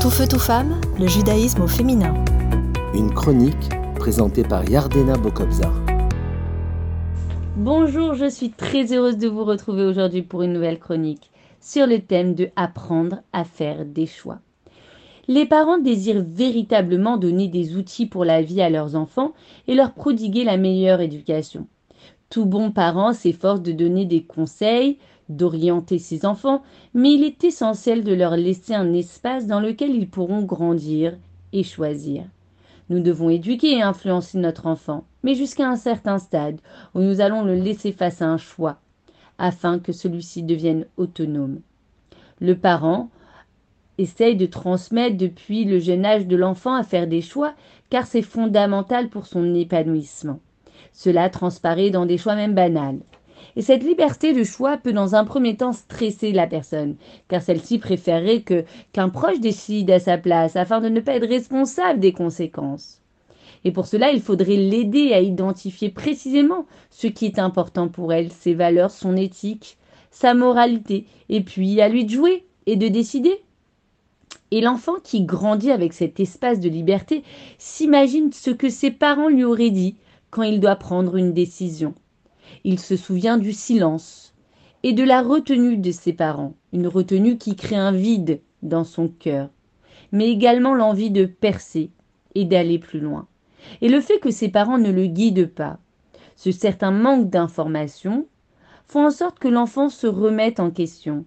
Tout feu, tout femme, le judaïsme au féminin. Une chronique présentée par Yardena Bokobzar. Bonjour, je suis très heureuse de vous retrouver aujourd'hui pour une nouvelle chronique sur le thème de apprendre à faire des choix. Les parents désirent véritablement donner des outils pour la vie à leurs enfants et leur prodiguer la meilleure éducation. Tout bon parent s'efforce de donner des conseils, d'orienter ses enfants, mais il est essentiel de leur laisser un espace dans lequel ils pourront grandir et choisir. Nous devons éduquer et influencer notre enfant, mais jusqu'à un certain stade où nous allons le laisser face à un choix, afin que celui-ci devienne autonome. Le parent essaye de transmettre depuis le jeune âge de l'enfant à faire des choix, car c'est fondamental pour son épanouissement. Cela transparaît dans des choix même banals. Et cette liberté de choix peut dans un premier temps stresser la personne, car celle-ci préférerait que qu'un proche décide à sa place afin de ne pas être responsable des conséquences. Et pour cela, il faudrait l'aider à identifier précisément ce qui est important pour elle, ses valeurs, son éthique, sa moralité, et puis à lui de jouer et de décider. Et l'enfant qui grandit avec cet espace de liberté s'imagine ce que ses parents lui auraient dit quand il doit prendre une décision. Il se souvient du silence et de la retenue de ses parents, une retenue qui crée un vide dans son cœur, mais également l'envie de percer et d'aller plus loin. Et le fait que ses parents ne le guident pas, ce certain manque d'information, font en sorte que l'enfant se remette en question.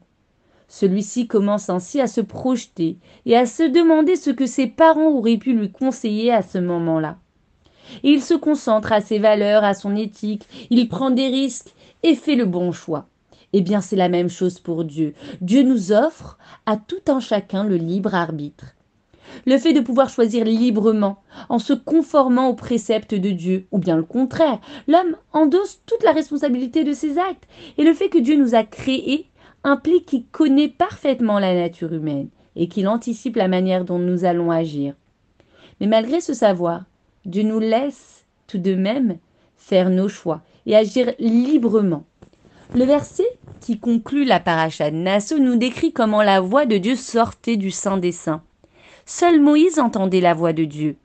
Celui-ci commence ainsi à se projeter et à se demander ce que ses parents auraient pu lui conseiller à ce moment-là il se concentre à ses valeurs, à son éthique, il prend des risques et fait le bon choix. Eh bien, c'est la même chose pour Dieu. Dieu nous offre à tout un chacun le libre arbitre. Le fait de pouvoir choisir librement, en se conformant aux préceptes de Dieu, ou bien le contraire, l'homme endosse toute la responsabilité de ses actes. Et le fait que Dieu nous a créés implique qu'il connaît parfaitement la nature humaine et qu'il anticipe la manière dont nous allons agir. Mais malgré ce savoir, Dieu nous laisse tout de même faire nos choix et agir librement. Le verset qui conclut la paracha de Nassau nous décrit comment la voix de Dieu sortait du sein des saints. Seul Moïse entendait la voix de Dieu,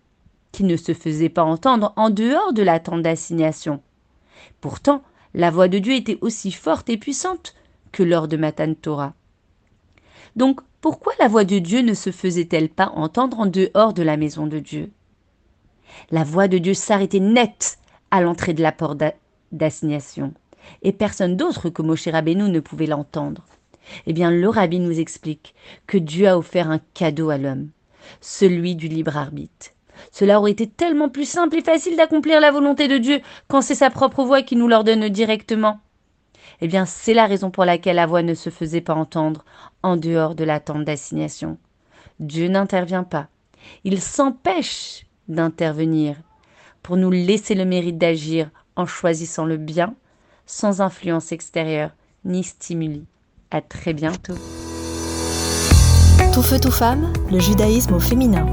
qui ne se faisait pas entendre en dehors de la tente d'assignation. Pourtant, la voix de Dieu était aussi forte et puissante que lors de Matan Torah. Donc, pourquoi la voix de Dieu ne se faisait-elle pas entendre en dehors de la maison de Dieu? La voix de Dieu s'arrêtait net à l'entrée de la porte d'assignation, et personne d'autre que Moshe Rabbeinu ne pouvait l'entendre. Eh bien, le rabbi nous explique que Dieu a offert un cadeau à l'homme, celui du libre arbitre. Cela aurait été tellement plus simple et facile d'accomplir la volonté de Dieu quand c'est sa propre voix qui nous l'ordonne directement. Eh bien, c'est la raison pour laquelle la voix ne se faisait pas entendre en dehors de la tente d'assignation. Dieu n'intervient pas. Il s'empêche d'intervenir, pour nous laisser le mérite d'agir en choisissant le bien, sans influence extérieure ni stimuli. À très bientôt. Tout feu, tout femme, le judaïsme au féminin.